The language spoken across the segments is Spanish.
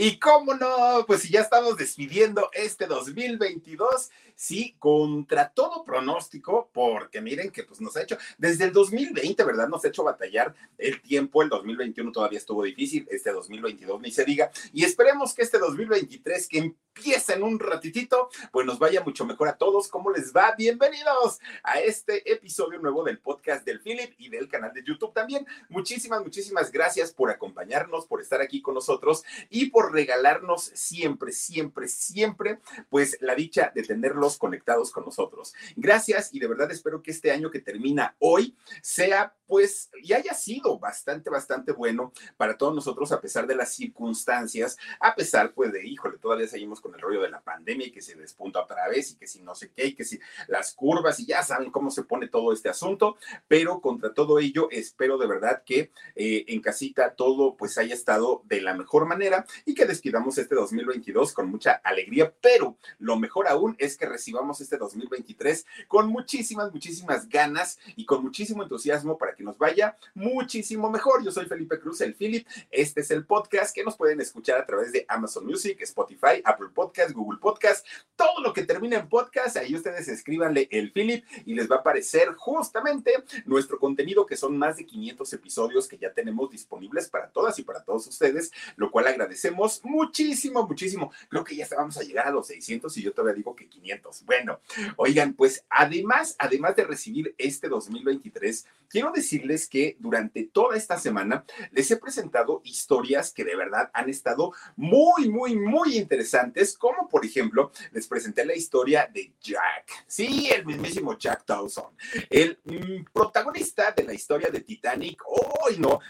Y cómo no, pues si ya estamos despidiendo este 2022, sí, contra todo pronóstico, porque miren que pues nos ha hecho, desde el 2020, ¿verdad? Nos ha hecho batallar el tiempo, el 2021 todavía estuvo difícil, este 2022 ni se diga, y esperemos que este 2023 que empieza en un ratitito, pues nos vaya mucho mejor a todos. ¿Cómo les va? Bienvenidos a este episodio nuevo del podcast del Philip y del canal de YouTube también. Muchísimas, muchísimas gracias por acompañarnos, por estar aquí con nosotros y por regalarnos siempre, siempre, siempre, pues la dicha de tenerlos conectados con nosotros. Gracias y de verdad espero que este año que termina hoy sea pues y haya sido bastante, bastante bueno para todos nosotros a pesar de las circunstancias, a pesar pues de, híjole, todavía seguimos con el rollo de la pandemia y que se despunta otra vez y que si no sé qué y que si las curvas y ya saben cómo se pone todo este asunto, pero contra todo ello espero de verdad que eh, en casita todo pues haya estado de la mejor manera y que despidamos este 2022 con mucha alegría, pero lo mejor aún es que recibamos este 2023 con muchísimas, muchísimas ganas y con muchísimo entusiasmo para que nos vaya muchísimo mejor. Yo soy Felipe Cruz, el Philip. Este es el podcast que nos pueden escuchar a través de Amazon Music, Spotify, Apple Podcast, Google Podcast, todo lo que termine en podcast. Ahí ustedes escríbanle el Philip y les va a aparecer justamente nuestro contenido, que son más de 500 episodios que ya tenemos disponibles para todas y para todos ustedes, lo cual agradecemos muchísimo, muchísimo. Creo que ya vamos a llegar a los 600 y yo todavía digo que 500. Bueno, oigan, pues además, además de recibir este 2023, quiero decirles que durante toda esta semana les he presentado historias que de verdad han estado muy, muy, muy interesantes, como por ejemplo, les presenté la historia de Jack, sí, el mismísimo Jack Dawson, el mm, protagonista de la historia de Titanic, hoy no,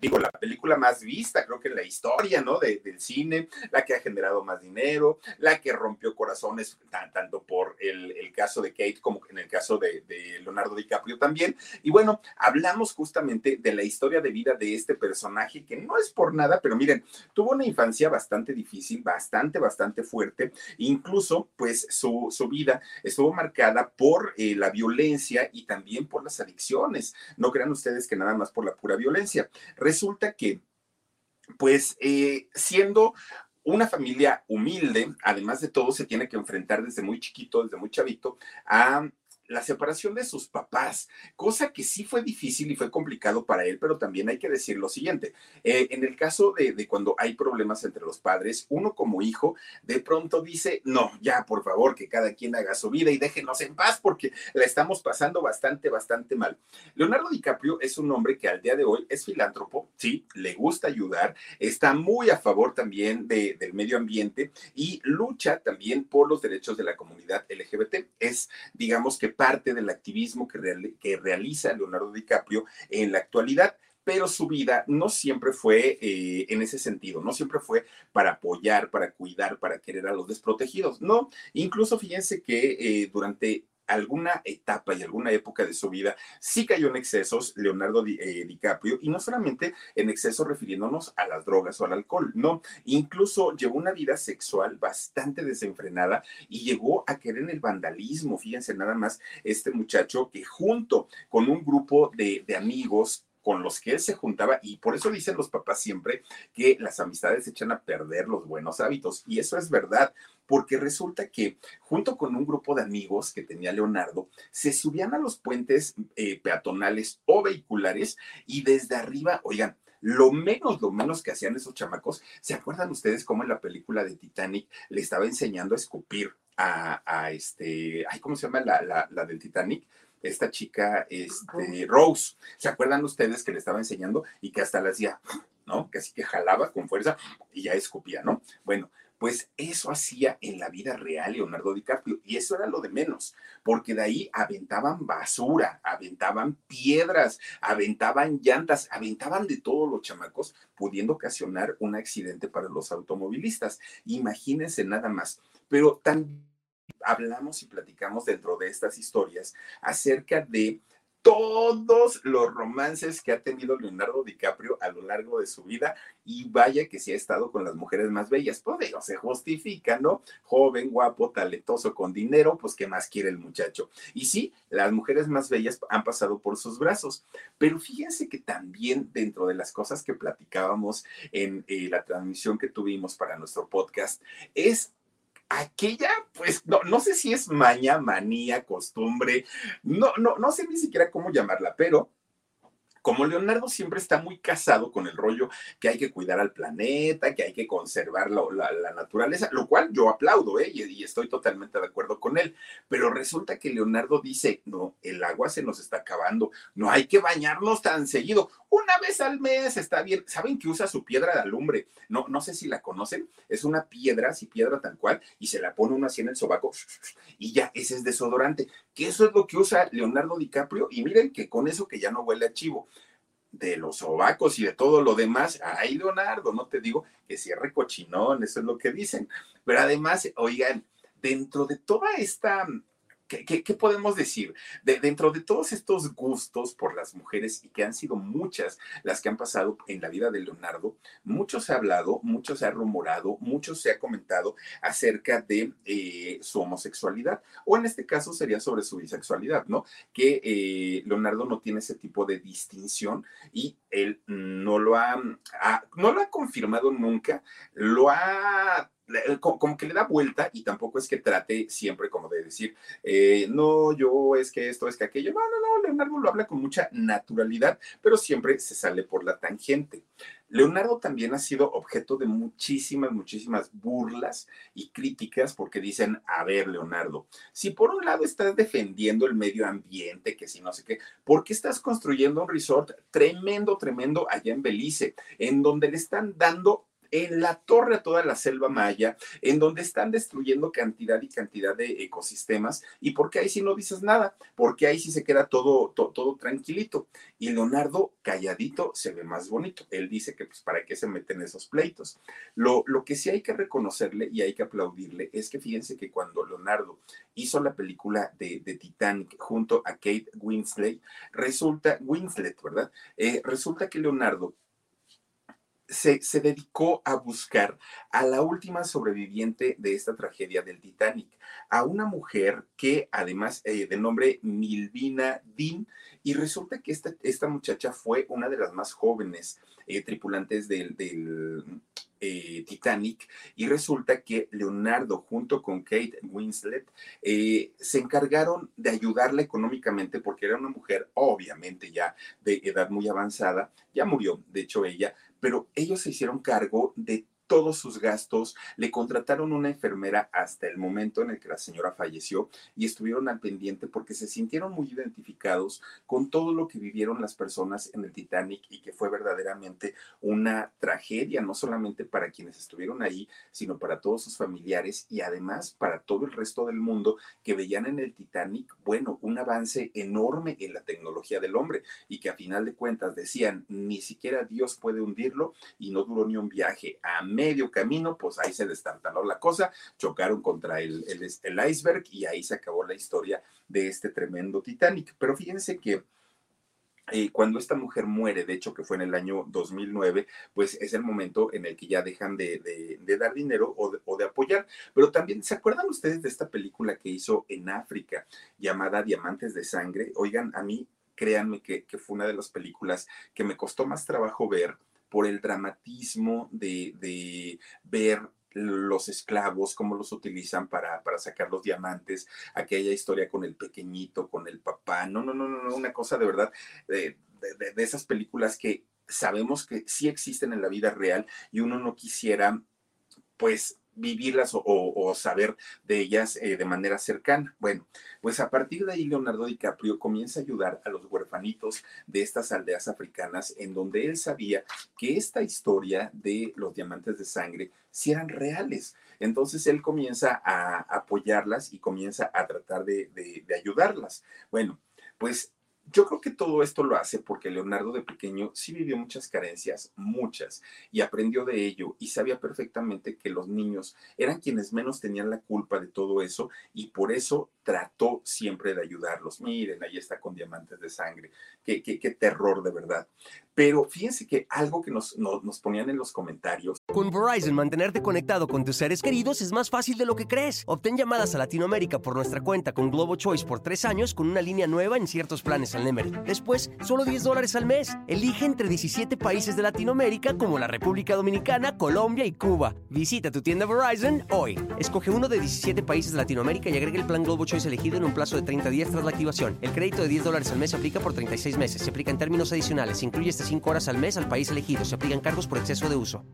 digo, la película más vista, creo que en la historia, ¿no? del cine, la que ha generado más dinero, la que rompió corazones, tanto por el, caso de Kate como en el caso de, Leonardo DiCaprio también. Y bueno, hablamos justamente de la historia de vida de este personaje, que no es por nada, pero miren, tuvo una infancia bastante difícil, bastante, bastante fuerte. Incluso, pues, su, su vida estuvo marcada por eh, la violencia y también por las adicciones. No crean ustedes que nada más por la pura violencia. Resulta que pues eh, siendo una familia humilde, además de todo, se tiene que enfrentar desde muy chiquito, desde muy chavito, a la separación de sus papás, cosa que sí fue difícil y fue complicado para él, pero también hay que decir lo siguiente, eh, en el caso de, cuando hay problemas entre los padres, uno como hijo de pronto dice, no, ya por favor, que cada quien haga su vida y déjenos en paz porque la estamos pasando bastante, bastante mal. Leonardo DiCaprio es un hombre que al día de hoy es filántropo, sí, le gusta ayudar, está muy a favor también de, del medio ambiente y lucha también por los derechos de la comunidad LGBT. Es, digamos que parte del activismo que, realiza Leonardo DiCaprio en la actualidad pero su vida no siempre fue eh, en ese sentido, no siempre fue para apoyar, para cuidar, para querer a los desprotegidos, no, incluso fíjense que eh, durante alguna etapa y alguna época de su vida sí cayó en excesos Leonardo eh, DiCaprio y no solamente en excesos refiriéndonos a las drogas o al alcohol, no, incluso llevó una vida sexual bastante desenfrenada y llegó a querer en el vandalismo, fíjense nada más este muchacho que junto con un grupo de, de amigos con los que él se juntaba y por eso dicen los papás siempre que las amistades echan a perder los buenos hábitos y eso es verdad porque resulta que junto con un grupo de amigos que tenía Leonardo, se subían a los puentes eh, peatonales o vehiculares y desde arriba, oigan, lo menos, lo menos que hacían esos chamacos, ¿se acuerdan ustedes cómo en la película de Titanic le estaba enseñando a escupir a, este, ay, ¿cómo se llama la, la, del Titanic? Esta chica, este, Rose. ¿Se acuerdan ustedes que le estaba enseñando y que hasta la hacía, ¿no? Que así que jalaba con fuerza y ya escupía, ¿no? Bueno, pues eso hacía en la vida real Leonardo DiCaprio y eso era lo de menos, porque de ahí aventaban basura, aventaban piedras, aventaban llantas, aventaban de todos los chamacos, pudiendo ocasionar un accidente para los automovilistas. Imagínense nada más. Pero también hablamos y platicamos dentro de estas historias acerca de todos los romances que ha tenido Leonardo DiCaprio a lo largo de su vida y vaya que sí ha estado con las mujeres más bellas. Pues digo, se justifica, ¿no? Joven, guapo, talentoso, con dinero, pues ¿qué más quiere el muchacho? Y sí, las mujeres más bellas han pasado por sus brazos, pero fíjense que también dentro de las cosas que platicábamos en eh, la transmisión que tuvimos para nuestro podcast, es aquella, pues, no, no sé si es maña, manía, costumbre, no, no, no sé ni siquiera cómo llamarla, pero como Leonardo siempre está muy casado con el rollo que hay que cuidar al planeta, que hay que conservar la, naturaleza, lo cual yo aplaudo, ¿eh? y, estoy totalmente de acuerdo con él. Pero resulta que Leonardo dice, no, el agua se nos está acabando, no hay que bañarnos tan seguido. Una vez al mes está bien. ¿Saben que usa su piedra de alumbre? No, no sé si la conocen. Es una piedra, así piedra tal cual, y se la pone uno así en el sobaco y ya, ese es desodorante. Que eso es lo que usa Leonardo DiCaprio. Y miren que con eso que ya no huele a chivo de los sobacos y de todo lo demás, ay, Leonardo, no te digo que cierre cochinón, eso es lo que dicen. Pero además, oigan, dentro de toda esta ¿Qué, podemos decir? De, dentro de todos estos gustos por las mujeres y que han sido muchas las que han pasado en la vida de Leonardo, mucho se ha hablado, mucho se ha rumorado, mucho se ha comentado acerca de eh, su homosexualidad, o en este caso sería sobre su bisexualidad, ¿no? Que eh, Leonardo no tiene ese tipo de distinción y él no lo ha, no lo ha confirmado nunca, lo ha como que le da vuelta y tampoco es que trate siempre como de decir, eh, no, yo es que esto, es que aquello. No, no, no, Leonardo lo habla con mucha naturalidad, pero siempre se sale por la tangente. Leonardo también ha sido objeto de muchísimas, muchísimas burlas y críticas porque dicen, a ver, Leonardo, si por un lado estás defendiendo el medio ambiente, que si no sé qué, ¿por qué estás construyendo un resort tremendo, tremendo allá en Belice, en donde le están dando en la torre a toda la selva maya, en donde están destruyendo cantidad y cantidad de ecosistemas, y porque ahí sí no dices nada, porque ahí sí se queda todo, todo, tranquilito. Y Leonardo, calladito, se ve más bonito. Él dice que pues para qué se meten esos pleitos. Lo, lo que sí hay que reconocerle y hay que aplaudirle es que fíjense que cuando Leonardo hizo la película de, Titanic junto a Kate Winslet, resulta, Winslet, ¿verdad? Eh, resulta que Leonardo se, dedicó a buscar a la última sobreviviente de esta tragedia del Titanic, a una mujer que además eh, de nombre Milvina Dean, y resulta que esta, esta, muchacha fue una de las más jóvenes eh, tripulantes del, eh, Titanic, y resulta que Leonardo junto con Kate Winslet se encargaron de ayudarla económicamente porque era una mujer obviamente ya de edad muy avanzada, ya murió, de hecho ella, pero ellos se hicieron cargo de todos sus gastos, le contrataron una enfermera hasta el momento en el que la señora falleció y estuvieron al pendiente porque se sintieron muy identificados con todo lo que vivieron las personas en el Titanic y que fue verdaderamente una tragedia, no solamente para quienes estuvieron ahí, sino para todos sus familiares y además para todo el resto del mundo que veían en el Titanic, bueno, un avance enorme en la tecnología del hombre y que a final de cuentas decían, ni siquiera Dios puede hundirlo y no duró ni un viaje. a medio camino, pues ahí se destartaló la cosa, chocaron contra el, el, iceberg y ahí se acabó la historia de este tremendo Titanic. Pero fíjense que eh, cuando esta mujer muere, de hecho que fue en el año 2009, pues es el momento en el que ya dejan de, dar dinero o de, apoyar. Pero también, ¿se acuerdan ustedes de esta película que hizo en África llamada Diamantes de Sangre? Oigan, a mí, créanme que fue una de las películas que me costó más trabajo ver por el dramatismo de, ver los esclavos, cómo los utilizan para, para, sacar los diamantes, aquella historia con el pequeñito, con el papá, no, no, no, no, una cosa de verdad, de, de, esas películas que sabemos que sí existen en la vida real y uno no quisiera, pues, vivirlas o, saber de ellas eh, de manera cercana. Bueno, pues a partir de ahí Leonardo DiCaprio comienza a ayudar a los huerfanitos de estas aldeas africanas en donde él sabía que esta historia de los diamantes de sangre sí eran reales. Entonces él comienza a apoyarlas y comienza a tratar de ayudarlas. Bueno, pues yo creo que todo esto lo hace porque Leonardo de pequeño sí vivió muchas carencias, muchas, y aprendió de ello y sabía perfectamente que los niños eran quienes menos tenían la culpa de todo eso y por eso trató siempre de ayudarlos. Miren, ahí está con diamantes de sangre. Qué, terror de verdad. Pero fíjense que algo que nos, nos, ponían en los comentarios. Con Verizon, mantenerte conectado con tus seres queridos es más fácil de lo que crees. Obtén llamadas a Latinoamérica por nuestra cuenta con Globo Choice por tres años con una línea nueva en ciertos planes al Nemery. Después, solo 10 dólares al mes. Elige entre 17 países de Latinoamérica como la República Dominicana, Colombia y Cuba. Visita tu tienda Verizon hoy. Escoge uno de 17 países de Latinoamérica y agrega el plan Globo Choice elegido en un plazo de 30 días tras la activación. El crédito de 10 dólares al mes se aplica por 36 meses. Se aplica en términos adicionales. Se incluye este 5 horas al mes al país elegido. Se aplican cargos por exceso de uso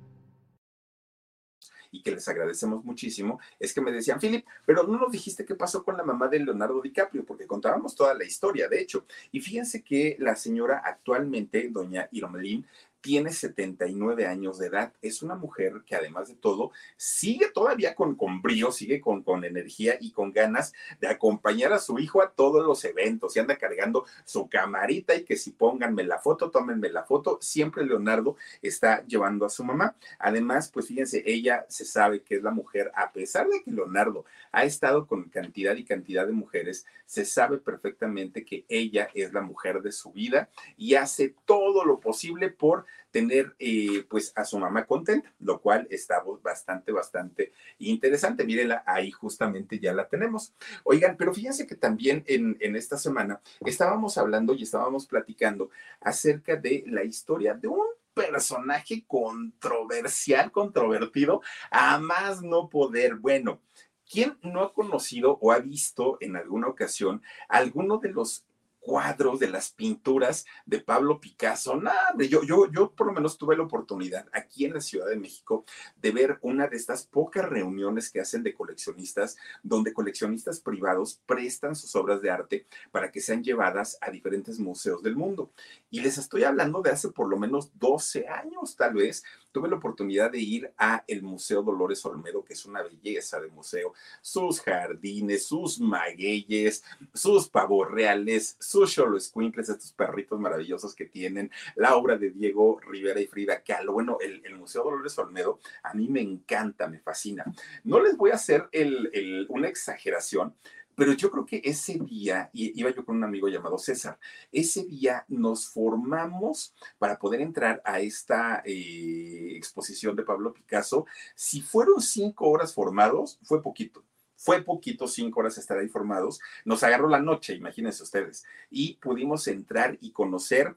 y que les agradecemos muchísimo, es que me decían, Philip, pero no nos dijiste qué pasó con la mamá de Leonardo DiCaprio, porque contábamos toda la historia, de hecho. Y fíjense que la señora actualmente, doña Iromelín, tiene 79 años de edad. Es una mujer que además de todo sigue todavía con, con brío, sigue con, con energía y con ganas de acompañar a su hijo a todos los eventos y anda cargando su camarita y que si pónganme la foto, tómenme la foto. Siempre Leonardo está llevando a su mamá. Además, pues fíjense, ella se sabe que es la mujer, a pesar de que Leonardo ha estado con cantidad y cantidad de mujeres, se sabe perfectamente que ella es la mujer de su vida y hace todo lo posible por tener eh, pues a su mamá contenta, lo cual está bastante, bastante interesante. Mírenla, ahí justamente ya la tenemos. Oigan, pero fíjense que también en, en esta semana estábamos hablando y estábamos platicando acerca de la historia de un personaje controversial, controvertido, a más no poder. Bueno, ¿quién no ha conocido o ha visto en alguna ocasión alguno de los cuadros, de las pinturas de Pablo Picasso. Nada, yo, yo, yo por lo menos tuve la oportunidad aquí en la Ciudad de México de ver una de estas pocas reuniones que hacen de coleccionistas, donde coleccionistas privados prestan sus obras de arte para que sean llevadas a diferentes museos del mundo. Y les estoy hablando de hace por lo menos 12 años, tal vez, tuve la oportunidad de ir a el Museo Dolores Olmedo, que es una belleza de museo, sus jardines, sus magueyes, sus pavos reales, sus Squinkles, estos perritos maravillosos que tienen, la obra de Diego Rivera y Frida Kahlo. Bueno, el, Museo Dolores Olmedo a mí me encanta, me fascina. No les voy a hacer una exageración, pero yo creo que ese día, y iba yo con un amigo llamado César, ese día nos formamos para poder entrar a esta eh, exposición de Pablo Picasso. Si fueron cinco horas formados, fue poquito. Fue poquito, cinco horas estar ahí formados. Nos agarró la noche, imagínense ustedes. Y pudimos entrar y conocer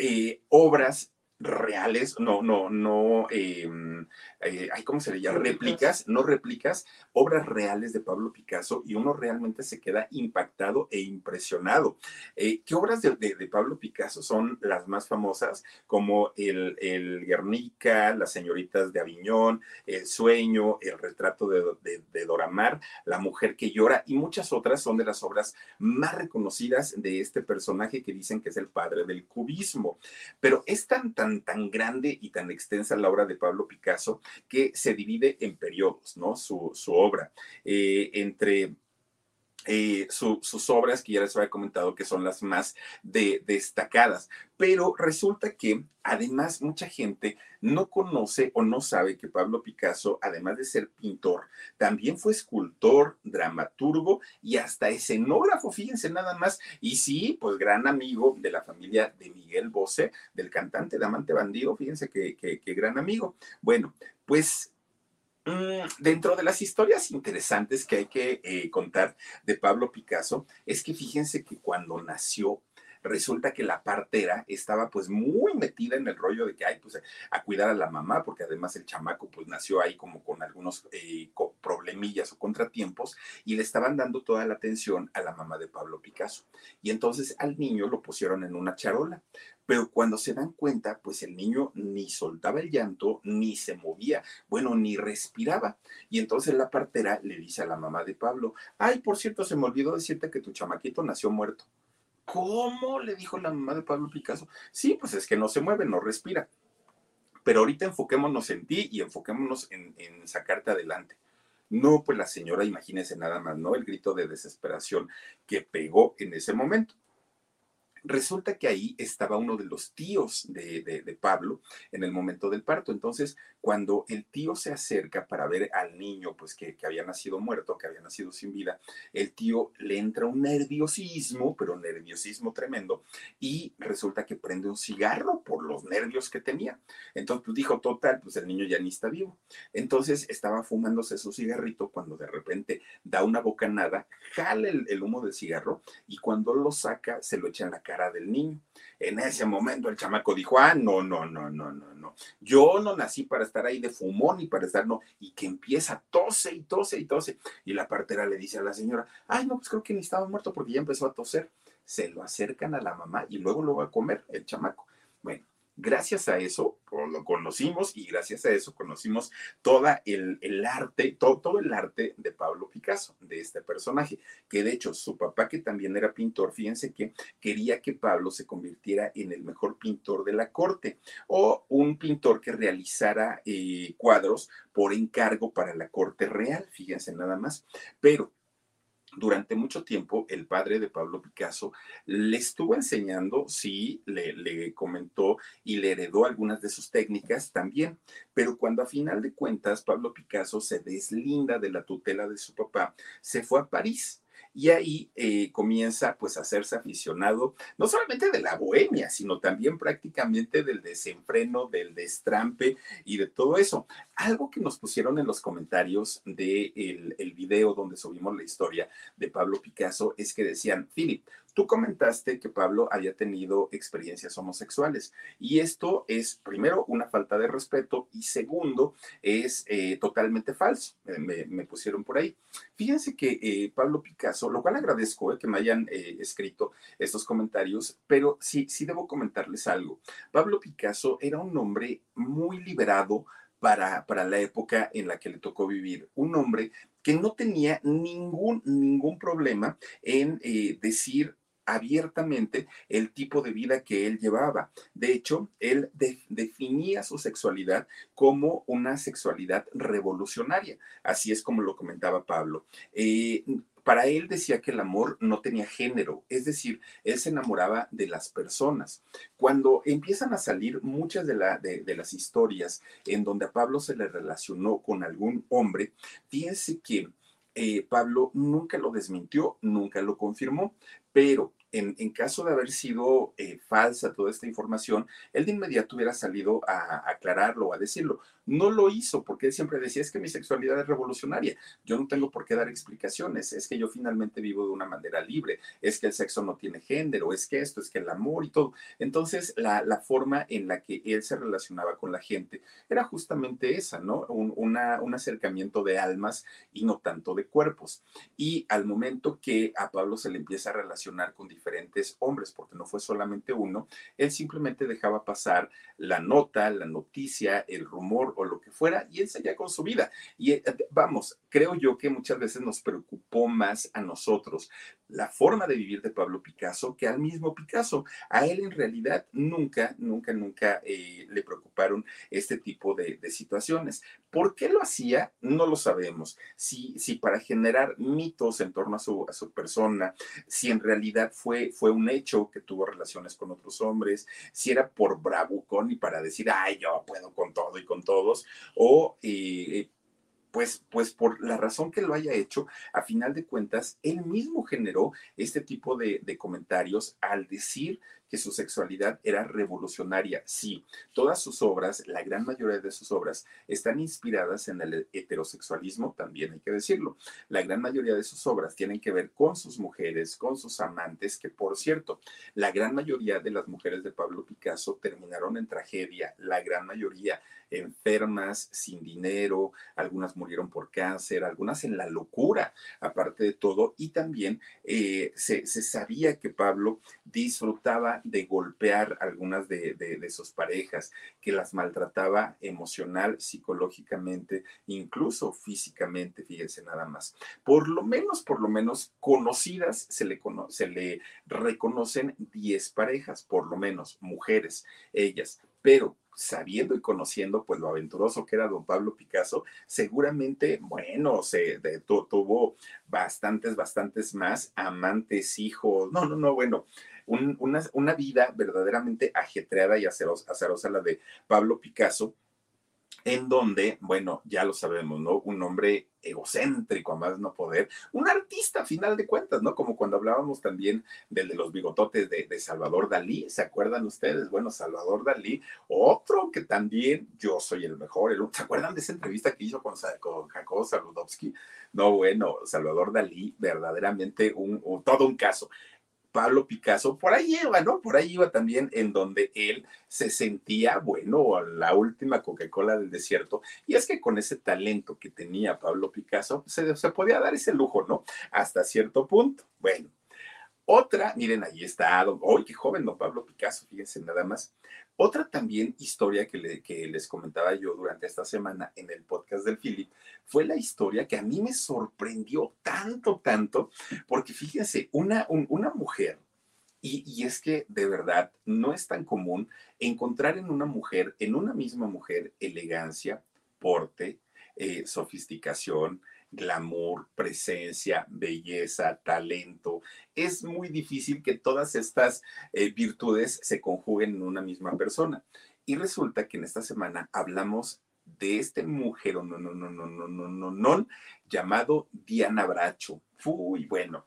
eh, obras reales, no, no, no, em, eh, ¿cómo se le llama? Réplicas, no réplicas, obras reales de Pablo Picasso y uno realmente se queda impactado e impresionado. Eh, ¿Qué obras de, Pablo Picasso son las más famosas? Como el, el, Guernica, Las señoritas de Aviñón, El sueño, El retrato de, de, de Doramar, La mujer que llora y muchas otras son de las obras más reconocidas de este personaje que dicen que es el padre del cubismo. Pero es tan, tan tan, grande y tan extensa la obra de Pablo Picasso que se divide en periodos, ¿no? Su, obra. Eh, entre eh, sus obras, que ya les había comentado que son las más destacadas. Pero resulta que además mucha gente no conoce o no sabe que Pablo Picasso, además de ser pintor, también fue escultor, dramaturgo y hasta escenógrafo, fíjense nada más. Y sí, pues gran amigo de la familia de Miguel Bosé, del cantante Damante Bandido, fíjense que, gran amigo. Bueno, pues dentro de las historias interesantes que hay que eh, contar de Pablo Picasso, es que fíjense que cuando nació, resulta que la partera estaba pues muy metida en el rollo de que hay pues a cuidar a la mamá, porque además el chamaco pues nació ahí como con algunos eh, problemillas o contratiempos y le estaban dando toda la atención a la mamá de Pablo Picasso. Y entonces al niño lo pusieron en una charola. Pero cuando se dan cuenta, pues el niño ni soltaba el llanto, ni se movía, bueno, ni respiraba. Y entonces la partera le dice a la mamá de Pablo, ay, por cierto, se me olvidó decirte que tu chamaquito nació muerto. ¿Cómo? le dijo la mamá de Pablo Picasso. Sí, pues es que no se mueve, no respira. Pero ahorita enfoquémonos en ti y enfoquémonos en, sacarte adelante. No, pues la señora, imagínese nada más, ¿no? El grito de desesperación que pegó en ese momento. Resulta que ahí estaba uno de los tíos de, Pablo en el momento del parto. Entonces, cuando el tío se acerca para ver al niño, pues que, había nacido muerto, que había nacido sin vida, el tío le entra un nerviosismo, pero nerviosismo tremendo, y resulta que prende un cigarro por los nervios que tenía. Entonces, pues dijo, total, pues el niño ya ni está vivo. Entonces, estaba fumándose su cigarrito cuando de repente da una bocanada, jala el, el humo del cigarro y cuando lo saca, se lo echa en la cara del niño. En ese momento el chamaco dijo, ah, no, no, no, no, no, no. Yo no nací para estar ahí de fumón y para estar, no. Y que empieza, tose y tose y tose. Y la partera le dice a la señora, ay, no, pues creo que ni estaba muerto porque ya empezó a toser. Se lo acercan a la mamá y luego lo va a comer el chamaco. Bueno, gracias a eso lo conocimos y gracias a eso conocimos todo el, el arte, todo, todo, el arte de Pablo Picasso, de este personaje, que de hecho su papá, que también era pintor, fíjense que quería que Pablo se convirtiera en el mejor pintor de la corte o un pintor que realizara eh, cuadros por encargo para la corte real, fíjense nada más, pero durante mucho tiempo el padre de Pablo Picasso le estuvo enseñando, sí, le, comentó y le heredó algunas de sus técnicas también, pero cuando a final de cuentas Pablo Picasso se deslinda de la tutela de su papá, se fue a París y ahí eh, comienza pues a hacerse aficionado no solamente de la bohemia, sino también prácticamente del desenfreno, del destrampe y de todo eso. Algo que nos pusieron en los comentarios del de el video donde subimos la historia de Pablo Picasso es que decían, Philip, Tú comentaste que Pablo había tenido experiencias homosexuales y esto es, primero, una falta de respeto y segundo, es eh, totalmente falso. Eh, me, pusieron por ahí. Fíjense que eh, Pablo Picasso, lo cual agradezco que me hayan escrito estos comentarios, pero sí, sí debo comentarles algo. Pablo Picasso era un hombre muy liberado, para, para, la época en la que le tocó vivir. Un hombre que no tenía ningún, ningún problema en decir abiertamente el tipo de vida que él llevaba. De hecho, él definía su sexualidad como una sexualidad revolucionaria. Así es como lo comentaba Pablo. Eh, para él decía que el amor no tenía género, es decir, él se enamoraba de las personas. Cuando empiezan a salir muchas de, las historias en donde a Pablo se le relacionó con algún hombre, fíjense que eh, Pablo nunca lo desmintió, nunca lo confirmó, pero en, caso de haber sido eh, falsa toda esta información, él de inmediato hubiera salido a, aclararlo, a decirlo. No lo hizo porque él siempre decía, es que mi sexualidad es revolucionaria, yo no tengo por qué dar explicaciones, es que yo finalmente vivo de una manera libre, es que el sexo no tiene género, es que esto, es que el amor y todo. Entonces, la, forma en la que él se relacionaba con la gente era justamente esa, ¿no? Un, un acercamiento de almas y no tanto de cuerpos. Y al momento que a Pablo se le empieza a relacionar con diferentes hombres, porque no fue solamente uno, él simplemente dejaba pasar la nota, la noticia, el rumor o lo que fuera, y él seguía con su vida. Y eh, vamos, creo yo que muchas veces nos preocupó más a nosotros la forma de vivir de Pablo Picasso que al mismo Picasso. A él en realidad nunca, nunca, nunca eh, le preocuparon este tipo de, situaciones. ¿Por qué lo hacía? No lo sabemos. Si, si para generar mitos en torno a su, persona, si en realidad fue, fue un hecho que tuvo relaciones con otros hombres, si era por bravucón y para decir, ay, yo puedo con todo y con o eh, pues, pues por la razón que lo haya hecho, a final de cuentas, él mismo generó este tipo de, comentarios al decir que su sexualidad era revolucionaria. Sí, todas sus obras, la gran mayoría de sus obras, están inspiradas en el heterosexualismo, también hay que decirlo. La gran mayoría de sus obras tienen que ver con sus mujeres, con sus amantes, que por cierto, la gran mayoría de las mujeres de Pablo Picasso terminaron en tragedia, la gran mayoría enfermas, sin dinero, algunas murieron por cáncer, algunas en la locura, aparte de todo, y también eh, se, sabía que Pablo disfrutaba de golpear algunas de, de, sus parejas, que las maltrataba emocional, psicológicamente, incluso físicamente, fíjense nada más. Por lo menos, por lo menos conocidas se le, se le reconocen 10 parejas, por lo menos mujeres, ellas, pero sabiendo y conociendo pues lo aventuroso que era don Pablo Picasso, seguramente, bueno, se tuvo bastantes, bastantes más amantes, hijos, no, no, no, bueno, una, vida verdaderamente ajetreada y acerosa, acerosa la de Pablo Picasso, en donde, bueno, ya lo sabemos, ¿no? Un hombre egocéntrico a más no poder, un artista a final de cuentas, ¿no? Como cuando hablábamos también del de los bigototes de, Salvador Dalí, ¿se acuerdan ustedes? Bueno, Salvador Dalí, otro que también yo soy el mejor, el, ¿se acuerdan de esa entrevista que hizo con, con Jacobo Saludowski? No, bueno, Salvador Dalí, verdaderamente un, todo un caso. Pablo Picasso, por ahí iba, ¿no? Por ahí iba también en donde él se sentía, bueno, la última Coca-Cola del desierto. Y es que con ese talento que tenía Pablo Picasso, se, podía dar ese lujo, ¿no? Hasta cierto punto. Bueno, otra, miren, ahí está, ¡ay, qué joven, don Pablo Picasso! Fíjense nada más. Otra también historia que, les comentaba yo durante esta semana en el podcast del Philip fue la historia que a mí me sorprendió tanto, tanto, porque fíjense, una, una mujer, y, es que de verdad no es tan común encontrar en una mujer, en una misma mujer, elegancia, porte, eh, sofisticación, glamour, presencia, belleza, talento. Es muy difícil que todas estas eh, virtudes se conjuguen en una misma persona. Y resulta que en esta semana hablamos de este mujer, no, no, no, no, no, no, no, llamado Diana Bracho. Uy, bueno,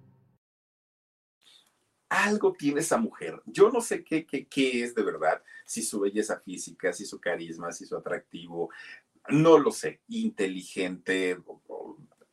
algo tiene esa mujer. Yo no sé qué, qué, qué, es de verdad, si su belleza física, si su carisma, si su atractivo, no lo sé, inteligente,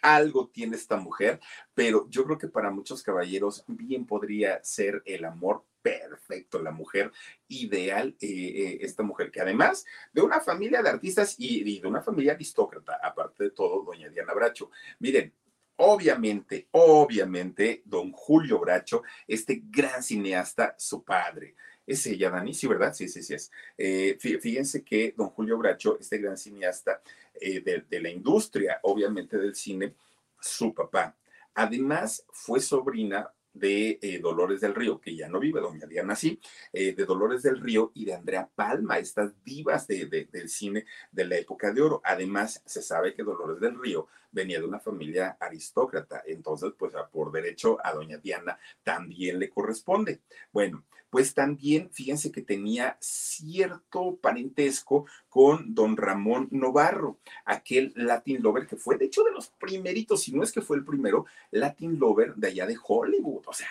algo tiene esta mujer, pero yo creo que para muchos caballeros bien podría ser el amor perfecto, la mujer ideal, eh, eh, esta mujer que además de una familia de artistas y, y, de una familia aristócrata, aparte de todo, doña Diana Bracho. Miren, Obviamente, obviamente, don Julio Bracho, este gran cineasta, su padre. Es ella, Dani, sí, ¿verdad? Sí, sí, sí es. Eh, fíjense que don Julio Bracho, este gran cineasta eh, de, la industria, obviamente del cine, su papá. Además, fue sobrina de eh, Dolores del Río, que ya no vive, doña Diana sí, de Dolores del Río y de Andrea Palma, estas divas del cine de la época de oro. Además, se sabe que Dolores del Río venía de una familia aristócrata, entonces pues por derecho a doña Diana también le corresponde. Bueno, pues también fíjense que tenía cierto parentesco con don Ramón Novarro, aquel Latin Lover que fue de hecho de los primeritos, si no es que fue el primero, Latin Lover de allá de Hollywood. O sea,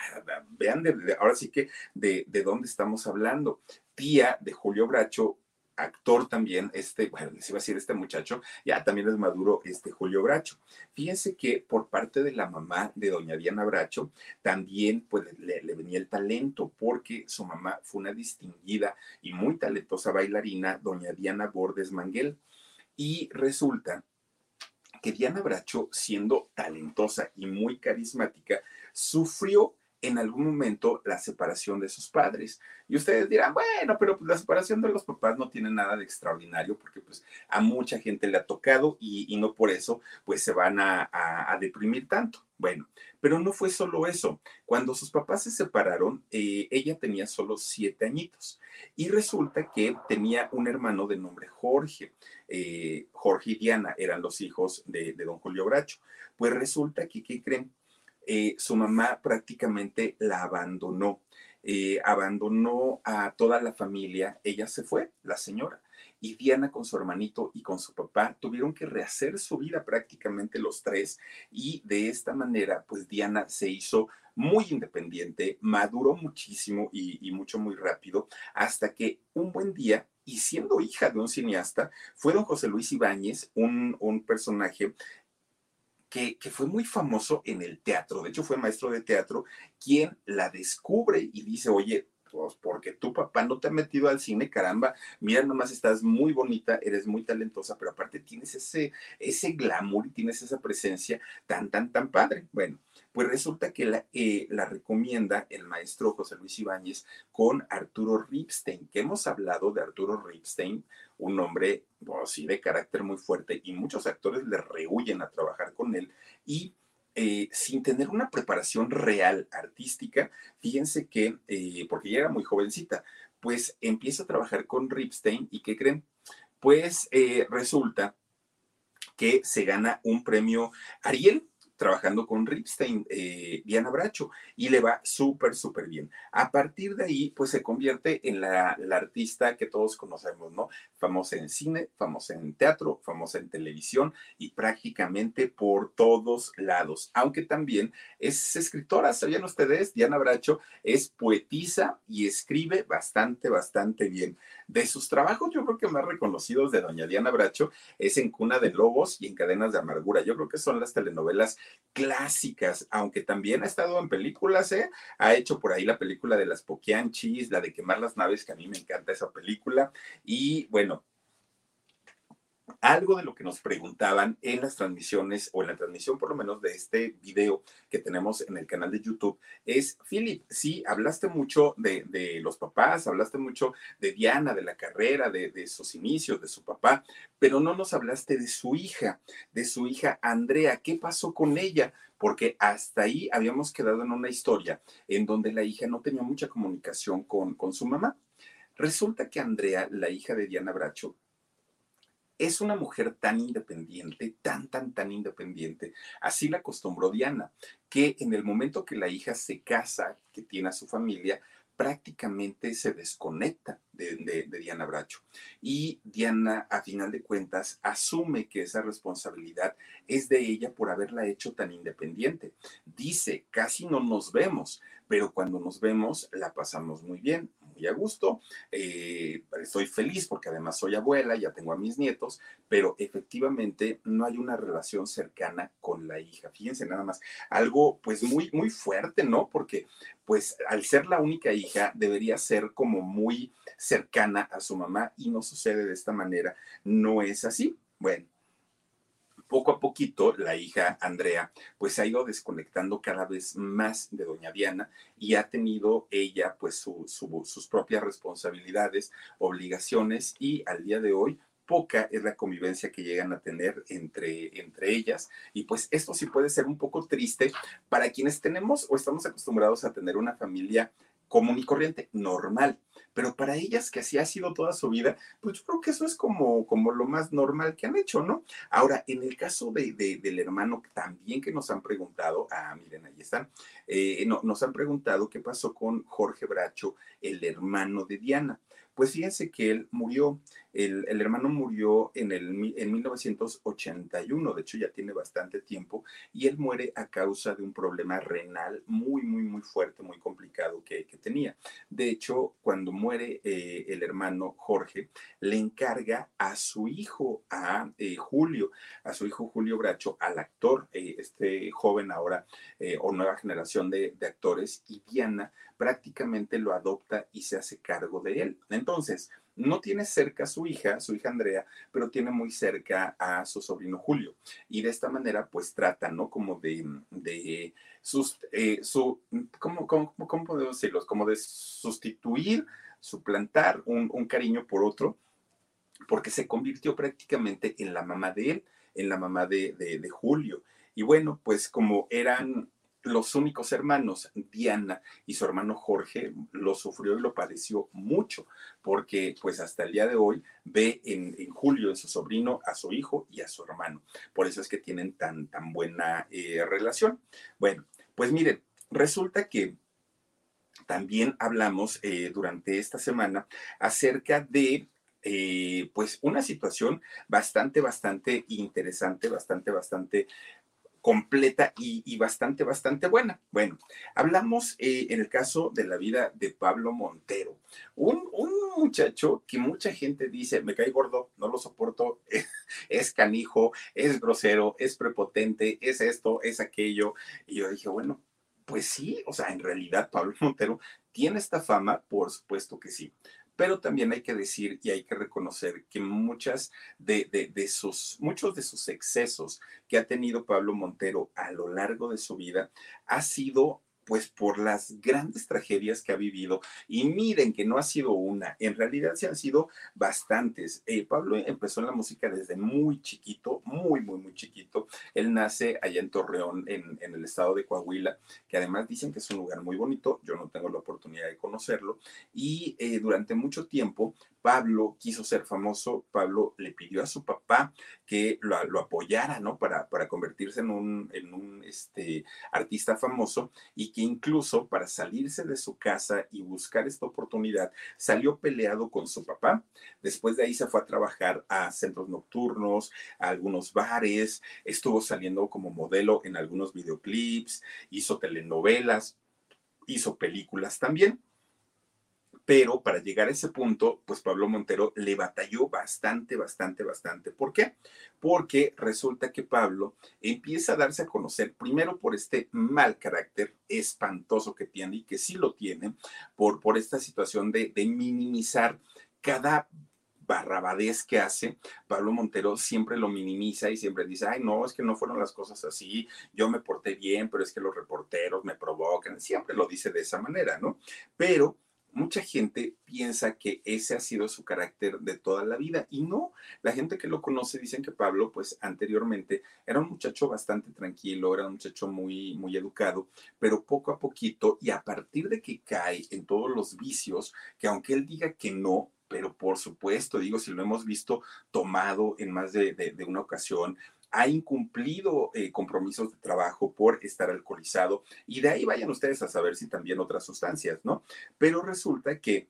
vean ahora sí que de, de dónde estamos hablando. Tía de Julio Bracho, actor también, este, bueno, les iba a decir este muchacho, ya también es maduro, este Julio Bracho. Fíjense que por parte de la mamá de doña Diana Bracho, también pues le, venía el talento, porque su mamá fue una distinguida y muy talentosa bailarina, doña Diana Bordes Manguel. Y resulta que Diana Bracho, siendo talentosa y muy carismática, sufrió en algún momento la separación de sus padres. Y ustedes dirán, bueno, pero pues, la separación de los papás no tiene nada de extraordinario porque pues a mucha gente le ha tocado y, no por eso pues se van a, deprimir tanto. Bueno, pero no fue solo eso. Cuando sus papás se separaron, eh, ella tenía solo siete añitos y resulta que tenía un hermano de nombre Jorge. Eh, Jorge y Diana eran los hijos de, de don Julio Bracho. Pues resulta que, ¿qué creen? Eh, su mamá prácticamente la abandonó, eh, abandonó a toda la familia, ella se fue, la señora. Y Diana con su hermanito y con su papá tuvieron que rehacer su vida prácticamente los tres y de esta manera pues Diana se hizo muy independiente, maduró muchísimo y, mucho muy rápido hasta que un buen día y siendo hija de un cineasta, fue don José Luis Ibáñez, un, un personaje que, fue muy famoso en el teatro, de hecho fue maestro de teatro, quien la descubre y dice, oye, pues porque tu papá no te ha metido al cine, caramba, mira nomás estás muy bonita, eres muy talentosa, pero aparte tienes ese, ese glamour y tienes esa presencia tan, tan, tan padre. Bueno, pues resulta que la, eh, la recomienda el maestro José Luis Ibáñez con Arturo Ripstein, que hemos hablado de Arturo Ripstein, un hombre pues, sí, de carácter muy fuerte y muchos actores le rehuyen a trabajar con él y eh, sin tener una preparación real artística, fíjense que, eh, porque ya era muy jovencita, pues empieza a trabajar con Ripstein y ¿qué creen? Pues resulta que se gana un premio Ariel trabajando con Ripstein, eh, Diana Bracho, y le va súper, súper bien. A partir de ahí, pues se convierte en la, artista que todos conocemos, ¿no? Famosa en cine, famosa en teatro, famosa en televisión y prácticamente por todos lados. Aunque también es escritora, ¿sabían ustedes? Diana Bracho es poetisa y escribe bastante, bastante bien. De sus trabajos, yo creo que más reconocidos de doña Diana Bracho es en Cuna de Lobos y en Cadenas de Amargura. Yo creo que son las telenovelas clásicas, aunque también ha estado en películas, ¿eh? Ha hecho por ahí la película de las Poquianchis, la de quemar las naves, que a mí me encanta esa película. Y bueno, algo de lo que nos preguntaban en las transmisiones o en la transmisión por lo menos de este video que tenemos en el canal de YouTube es, Philip, sí, hablaste mucho de, los papás, hablaste mucho de Diana, de la carrera, de, de, sus inicios, de su papá, pero no nos hablaste de su hija, de su hija Andrea. ¿Qué pasó con ella? Porque hasta ahí habíamos quedado en una historia en donde la hija no tenía mucha comunicación con, con su mamá. Resulta que Andrea, la hija de Diana Bracho, es una mujer tan independiente, tan, tan, tan independiente. Así la acostumbró Diana, que en el momento que la hija se casa, que tiene a su familia, prácticamente se desconecta de, Diana Bracho. Y Diana, a final de cuentas, asume que esa responsabilidad es de ella por haberla hecho tan independiente. Dice, casi no nos vemos, pero cuando nos vemos la pasamos muy bien, muy a gusto. Eh, estoy feliz porque además soy abuela, ya tengo a mis nietos, pero efectivamente no hay una relación cercana con la hija. Fíjense nada más, algo pues muy, muy fuerte, ¿no? Porque pues al ser la única hija debería ser como muy cercana a su mamá y no sucede de esta manera. No es así. Bueno, poco a poquito la hija Andrea pues se ha ido desconectando cada vez más de doña Diana y ha tenido ella pues sus propias responsabilidades, obligaciones y al día de hoy poca es la convivencia que llegan a tener entre, entre ellas. Y pues esto sí puede ser un poco triste para quienes tenemos o estamos acostumbrados a tener una familia común y corriente, normal. Pero para ellas, que así ha sido toda su vida, pues yo creo que eso es como, como lo más normal que han hecho, ¿no? Ahora, en el caso de, del hermano también que nos han preguntado, ah, miren, ahí están, eh, no, nos han preguntado qué pasó con Jorge Bracho, el hermano de Diana. Pues fíjense que él murió, el, hermano murió en, el, en 1981, de hecho ya tiene bastante tiempo, y él muere a causa de un problema renal muy, muy, muy fuerte, muy complicado que, tenía. De hecho, cuando muere eh, el hermano Jorge, le encarga a su hijo, a eh, Julio, a su hijo Julio Bracho, al actor, eh, este joven ahora o nueva generación de, de actores, y Diana prácticamente lo adopta y se hace cargo de él. Entonces, no tiene cerca a su hija, su hija Andrea, pero tiene muy cerca a su sobrino Julio. Y de esta manera, pues trata, ¿no? Como de, de sus, eh, su, ¿cómo, cómo, cómo, podemos decirlo? Como de sustituir, suplantar un, un cariño por otro, porque se convirtió prácticamente en la mamá de él, en la mamá de, de, de Julio. Y bueno, pues como eran los únicos hermanos, Diana y su hermano Jorge, lo sufrió y lo padeció mucho, porque pues hasta el día de hoy ve en, Julio, en su sobrino, a su hijo y a su hermano. Por eso es que tienen tan, tan buena eh, relación. Bueno, pues miren, resulta que también hablamos eh, durante esta semana acerca de eh, pues una situación bastante, bastante interesante, bastante, bastante completa y, bastante, bastante buena. Bueno, hablamos eh, en el caso de la vida de Pablo Montero, un, muchacho que mucha gente dice, me cae gordo, no lo soporto, es canijo, es grosero, es prepotente, es esto, es aquello. Y yo dije, bueno, pues sí, o sea, en realidad Pablo Montero tiene esta fama, por supuesto que sí pero también hay que decir y hay que reconocer que muchas de, de, sus, muchos de sus excesos que ha tenido Pablo Montero a lo largo de su vida ha sido pues por las grandes tragedias que ha vivido. Y miren que no ha sido una, en realidad se han sido bastantes. Eh, Pablo empezó en la música desde muy chiquito, muy, muy, muy chiquito. Él nace allá en Torreón, en, el estado de Coahuila, que además dicen que es un lugar muy bonito. Yo no tengo la oportunidad de conocerlo. Y eh, durante mucho tiempo, Pablo quiso ser famoso, Pablo le pidió a su papá que lo, apoyara, ¿no? Para, para convertirse en un, en un este, artista famoso y que incluso para salirse de su casa y buscar esta oportunidad, salió peleado con su papá. Después de ahí se fue a trabajar a centros nocturnos, a algunos bares, estuvo saliendo como modelo en algunos videoclips, hizo telenovelas, hizo películas también pero para llegar a ese punto, pues Pablo Montero le batalló bastante, bastante, bastante. ¿Por qué? Porque resulta que Pablo empieza a darse a conocer primero por este mal carácter espantoso que tiene y que sí lo tiene, por, por esta situación de, de minimizar cada barrabadez que hace, Pablo Montero siempre lo minimiza y siempre dice, ay, no, es que no fueron las cosas así, yo me porté bien, pero es que los reporteros me provocan, siempre lo dice de esa manera, ¿no? Pero mucha gente piensa que ese ha sido su carácter de toda la vida y no, la gente que lo conoce dicen que Pablo pues anteriormente era un muchacho bastante tranquilo, era un muchacho muy muy educado, pero poco a poquito y a partir de que cae en todos los vicios, que aunque él diga que no, pero por supuesto, digo, si lo hemos visto tomado en más de, de una ocasión, ha incumplido eh, compromisos de trabajo por estar alcoholizado y de ahí vayan ustedes a saber si también otras sustancias, ¿no? Pero resulta que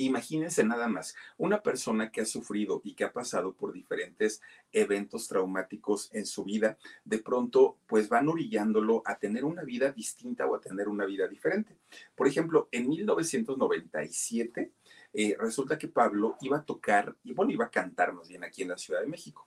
Imagínense nada más, una persona que ha sufrido y que ha pasado por diferentes eventos traumáticos en su vida, de pronto pues van orillándolo a tener una vida distinta o a tener una vida diferente. Por ejemplo, en 1997 eh, resulta que Pablo iba a tocar, y bueno, iba a cantar más bien aquí en la Ciudad de México.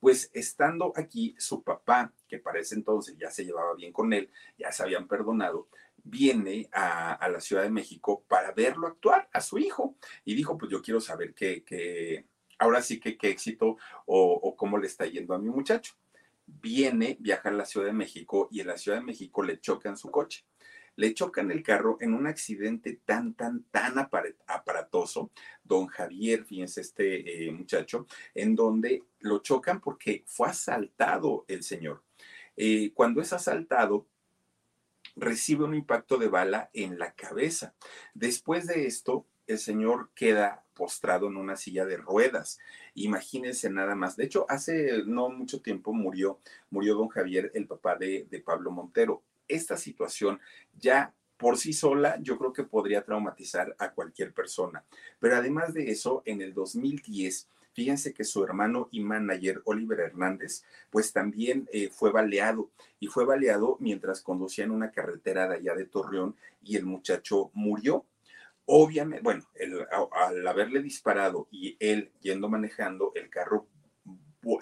Pues estando aquí, su papá, que para ese entonces ya se llevaba bien con él, ya se habían perdonado, viene a, la Ciudad de México para verlo actuar a su hijo. Y dijo, pues yo quiero saber qué, ahora sí que qué éxito o, o cómo le está yendo a mi muchacho. Viene, viaja a la Ciudad de México y en la Ciudad de México le chocan su coche le chocan el carro en un accidente tan, tan, tan aparatoso, don Javier, fíjense este eh, muchacho, en donde lo chocan porque fue asaltado el señor. Eh, cuando es asaltado, recibe un impacto de bala en la cabeza. Después de esto, el señor queda postrado en una silla de ruedas. Imagínense nada más. De hecho, hace no mucho tiempo murió, murió don Javier, el papá de, de Pablo Montero esta situación ya por sí sola yo creo que podría traumatizar a cualquier persona. Pero además de eso, en el 2010, fíjense que su hermano y manager, Oliver Hernández, pues también eh, fue baleado y fue baleado mientras conducía en una carretera de allá de Torreón y el muchacho murió. Obviamente, bueno, al haberle disparado y él yendo manejando, el carro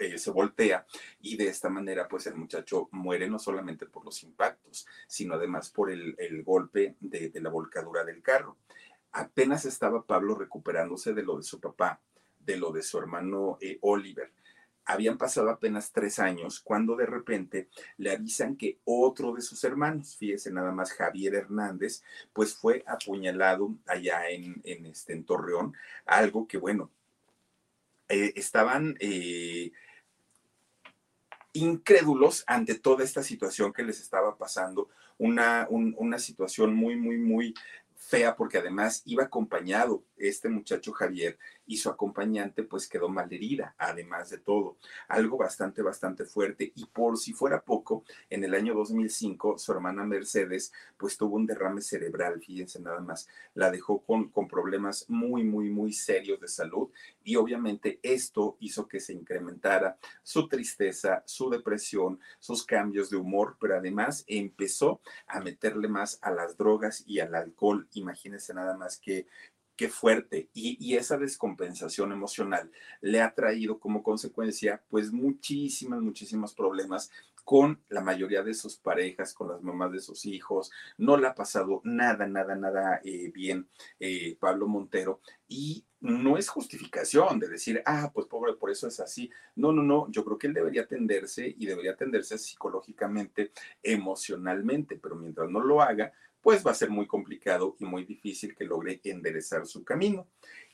eh, se voltea y de esta manera pues el muchacho muere no solamente por los impactos, sino además por el, golpe de, la volcadura del carro. Apenas estaba Pablo recuperándose de lo de su papá, de lo de su hermano eh, Oliver. Habían pasado apenas tres años cuando de repente le avisan que otro de sus hermanos, fíjese nada más Javier Hernández, pues fue apuñalado allá en, en, este, en Torreón, algo que bueno, eh, estaban eh, incrédulos ante toda esta situación que les estaba pasando, una, una situación muy, muy, muy fea porque además iba acompañado este muchacho Javier y su acompañante pues quedó malherida, además de todo. Algo bastante, bastante fuerte. Y por si fuera poco, en el año 2005 su hermana Mercedes pues tuvo un derrame cerebral, fíjense nada más, la dejó con, con problemas muy, muy, muy serios de salud y obviamente esto hizo que se incrementara su tristeza, su depresión, sus cambios de humor, pero además empezó a meterle más a las drogas y al alcohol. Imagínense nada más que qué fuerte. Y, esa descompensación emocional le ha traído como consecuencia, pues, muchísimas, muchísimos problemas con la mayoría de sus parejas, con las mamás de sus hijos. No le ha pasado nada, nada, nada eh, bien eh, Pablo Montero. Y no es justificación de decir, ah, pues pobre, por eso es así. No, no, no, yo creo que él debería atenderse y debería atenderse psicológicamente, emocionalmente, pero mientras no lo haga, pues va a ser muy complicado y muy difícil que logre enderezar su camino.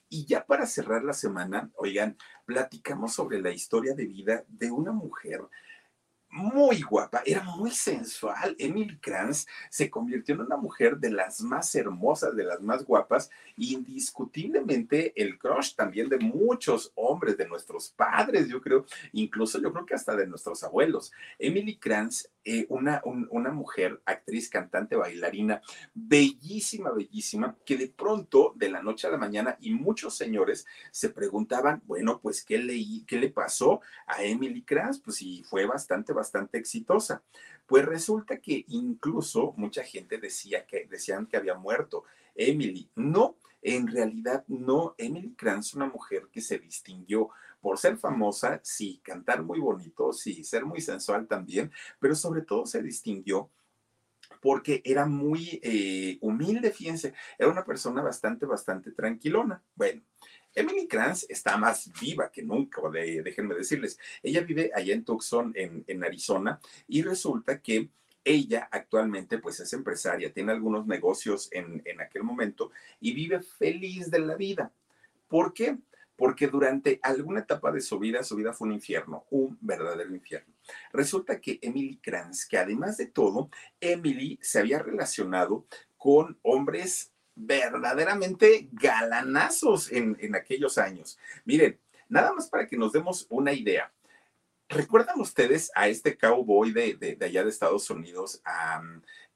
Y ya para cerrar la semana, oigan, platicamos sobre la historia de vida de una mujer muy guapa, era muy sensual. Emily Kranz se convirtió en una mujer de las más hermosas, de las más guapas, indiscutiblemente el crush también de muchos hombres, de nuestros padres, yo creo, incluso yo creo que hasta de nuestros abuelos. Emily Kranz, eh, una, una mujer, actriz, cantante, bailarina, bellísima, bellísima, que de pronto, de la noche a la mañana, y muchos señores se preguntaban, bueno, pues, ¿qué, qué le pasó a Emily Kranz? Pues sí, fue bastante, bastante bastante exitosa. Pues resulta que incluso mucha gente decía que decían que había muerto Emily. No, en realidad no. Emily Kranz, una mujer que se distinguió por ser famosa, sí, cantar muy bonito, sí, ser muy sensual también, pero sobre todo se distinguió porque era muy eh, humilde, fíjense, era una persona bastante, bastante tranquilona. Bueno, Emily Kranz está más viva que nunca, déjenme decirles. Ella vive allá en Tucson, en, Arizona, y resulta que ella actualmente pues es empresaria, tiene algunos negocios en, en aquel momento y vive feliz de la vida. ¿Por qué? Porque durante alguna etapa de su vida, su vida fue un infierno, un verdadero infierno. Resulta que Emily Kranz, que además de todo, Emily se había relacionado con hombres verdaderamente galanazos en, aquellos años. Miren, nada más para que nos demos una idea. ¿Recuerdan ustedes a este cowboy de, de, allá de Estados Unidos, a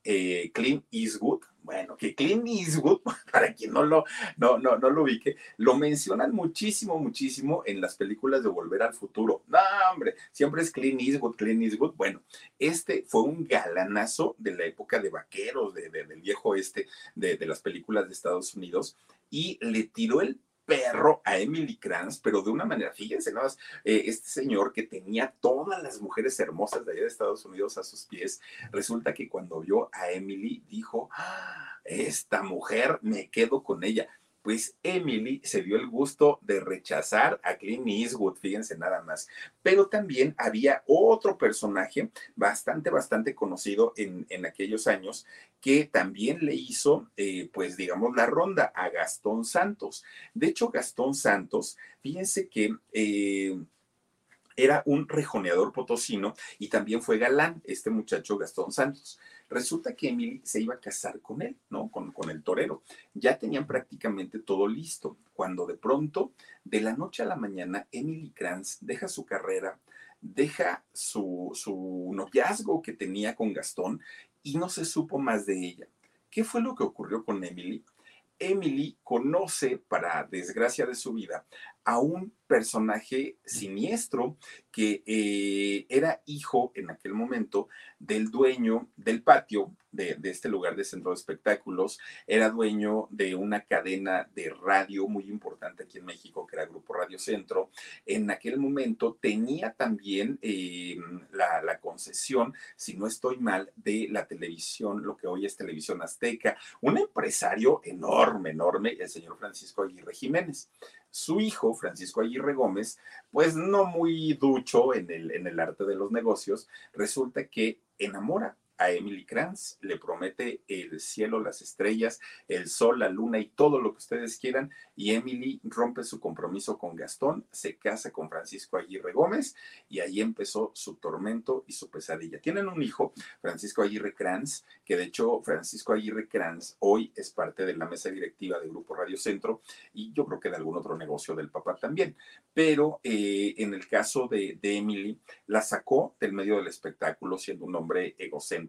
eh, Clint Eastwood? Bueno, que Clint Eastwood, para quien no lo, no, no, no lo ubique, lo mencionan muchísimo, muchísimo en las películas de Volver al Futuro. No, hombre, siempre es Clint Eastwood, Clint Eastwood. Bueno, este fue un galanazo de la época de vaqueros, de, del viejo este, de, de las películas de Estados Unidos, y le tiró el perro a Emily Kranz, pero de una manera, fíjense, ¿no? Eh, este señor que tenía todas las mujeres hermosas de allá de Estados Unidos a sus pies, resulta que cuando vio a Emily dijo, ah, esta mujer, me quedo con ella pues Emily se dio el gusto de rechazar a Clint Eastwood, fíjense nada más. Pero también había otro personaje bastante, bastante conocido en, aquellos años que también le hizo, eh, pues digamos, la ronda a Gastón Santos. De hecho, Gastón Santos, fíjense que... Eh, era un rejoneador potosino y también fue galán, este muchacho Gastón Santos. Resulta que Emily se iba a casar con él, ¿no? Con, con el torero. Ya tenían prácticamente todo listo, cuando de pronto, de la noche a la mañana, Emily Kranz deja su carrera, deja su, su noviazgo que tenía con Gastón y no se supo más de ella. ¿Qué fue lo que ocurrió con Emily? Emily conoce, para desgracia de su vida, a un personaje siniestro que eh, era hijo en aquel momento del dueño del patio de, este lugar de centro de espectáculos, era dueño de una cadena de radio muy importante aquí en México, que era Grupo Radio Centro. En aquel momento tenía también eh, la, la concesión, si no estoy mal, de la televisión, lo que hoy es Televisión Azteca, un empresario enorme, enorme, el señor Francisco Aguirre Jiménez su hijo, Francisco Aguirre Gómez, pues no muy ducho en el, en el arte de los negocios, resulta que enamora a Emily Kranz, le promete el cielo, las estrellas, el sol, la luna y todo lo que ustedes quieran, y Emily rompe su compromiso con Gastón, se casa con Francisco Aguirre Gómez y ahí empezó su tormento y su pesadilla. Tienen un hijo, Francisco Aguirre Kranz, que de hecho Francisco Aguirre Kranz hoy es parte de la mesa directiva de Grupo Radio Centro y yo creo que de algún otro negocio del papá también, pero eh, en el caso de, de Emily, la sacó del medio del espectáculo siendo un hombre egocéntrico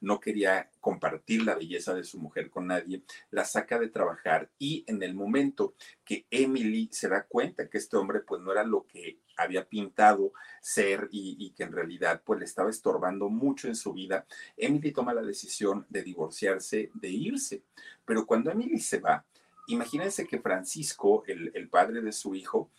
no quería compartir la belleza de su mujer con nadie, la saca de trabajar y en el momento que Emily se da cuenta que este hombre pues no era lo que había pintado ser y, que en realidad pues le estaba estorbando mucho en su vida, Emily toma la decisión de divorciarse, de irse. Pero cuando Emily se va, imagínense que Francisco, el padre de su hijo,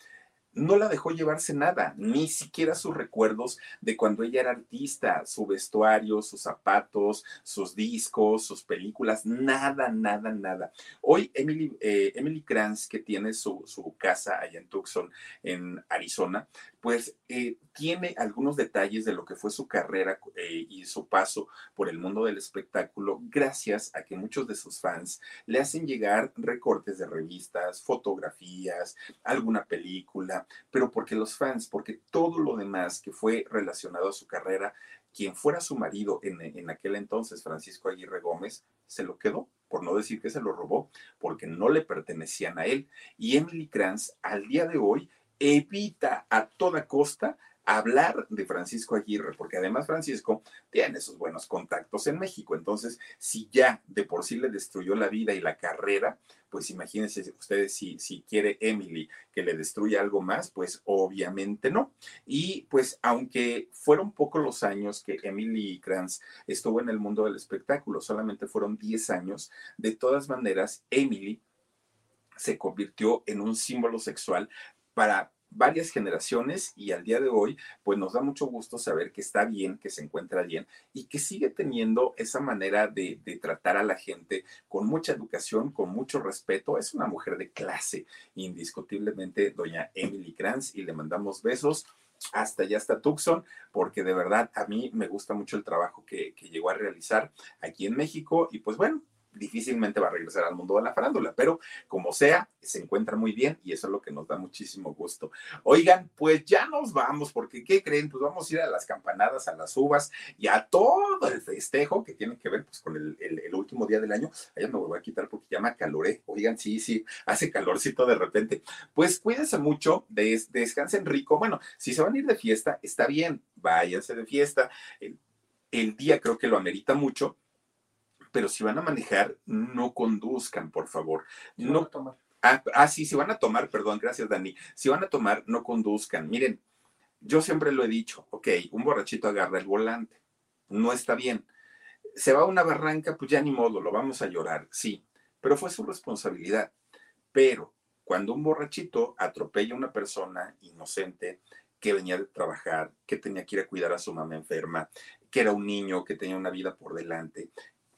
no la dejó llevarse nada, ni siquiera sus recuerdos de cuando ella era artista, su vestuario, sus zapatos, sus discos, sus películas, nada, nada, nada. Hoy Emily, eh, Emily Kranz, que tiene su, su, casa allá en Tucson, en Arizona, pues eh, tiene algunos detalles de lo que fue su carrera eh, y su paso por el mundo del espectáculo, gracias a que muchos de sus fans le hacen llegar recortes de revistas, fotografías, alguna película, pero porque los fans, porque todo lo demás que fue relacionado a su carrera, quien fuera su marido en, en aquel entonces, Francisco Aguirre Gómez, se lo quedó, por no decir que se lo robó, porque no le pertenecían a él. Y Emily Kranz, al día de hoy, evita a toda costa hablar de Francisco Aguirre, porque además Francisco tiene sus buenos contactos en México. Entonces, si ya de por sí le destruyó la vida y la carrera, pues imagínense ustedes si, si quiere Emily que le destruya algo más, pues obviamente no. Y pues aunque fueron pocos los años que Emily Kranz estuvo en el mundo del espectáculo, solamente fueron 10 años, de todas maneras, Emily se convirtió en un símbolo sexual para varias generaciones y al día de hoy, pues nos da mucho gusto saber que está bien, que se encuentra bien y que sigue teniendo esa manera de, tratar a la gente con mucha educación, con mucho respeto. Es una mujer de clase, indiscutiblemente, doña Emily Kranz, y le mandamos besos hasta allá hasta Tucson, porque de verdad a mí me gusta mucho el trabajo que, que llegó a realizar aquí en México y pues bueno, difícilmente va a regresar al mundo de la farándula, pero como sea, se encuentra muy bien y eso es lo que nos da muchísimo gusto. Oigan, pues ya nos vamos, porque ¿qué creen? Pues vamos a ir a las campanadas, a las uvas y a todo el festejo que tiene que ver pues, con el, último día del año. Allá me voy a quitar porque ya me caloré. Oigan, sí, sí, hace calorcito de repente. Pues cuídense mucho, des, descansen rico. Bueno, si se van a ir de fiesta, está bien, váyanse de fiesta. El día creo que lo amerita mucho pero si van a manejar, no conduzcan, por favor. No tomar. Ah, ah, sí, si van a tomar, perdón, gracias Dani. Si van a tomar, no conduzcan. Miren, yo siempre lo he dicho, ok, un borrachito agarra el volante, no está bien. Se va a una barranca, pues ya ni modo, lo vamos a llorar, sí, pero fue su responsabilidad. Pero cuando un borrachito atropella a una persona inocente que venía de trabajar, que tenía que ir a cuidar a su mamá enferma, que era un niño que tenía una vida por delante,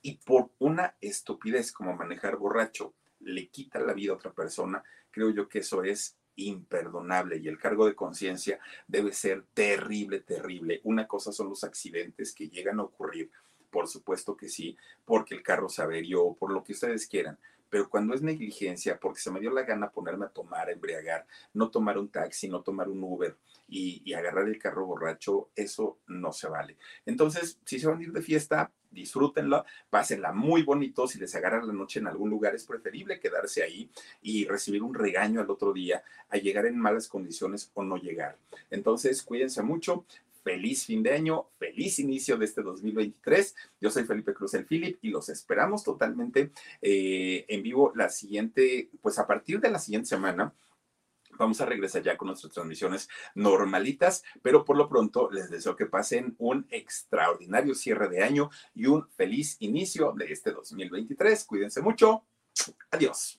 y por una estupidez como manejar borracho le quita la vida a otra persona, creo yo que eso es imperdonable y el cargo de conciencia debe ser terrible, terrible. Una cosa son los accidentes que llegan a ocurrir, por supuesto que sí, porque el carro se averió, por lo que ustedes quieran, pero cuando es negligencia, porque se me dio la gana ponerme a tomar, a embriagar, no tomar un taxi, no tomar un Uber y, y agarrar el carro borracho, eso no se vale. Entonces, si se van a ir de fiesta, disfrútenlo, pásenla muy bonito, si les agarran la noche en algún lugar es preferible quedarse ahí y recibir un regaño al otro día a llegar en malas condiciones o no llegar. Entonces, cuídense mucho, feliz fin de año, feliz inicio de este 2023. Yo soy Felipe Cruz el Philip y los esperamos totalmente eh, en vivo la siguiente, pues a partir de la siguiente semana. Vamos a regresar ya con nuestras transmisiones normalitas, pero por lo pronto les deseo que pasen un extraordinario cierre de año y un feliz inicio de este 2023. Cuídense mucho. Adiós.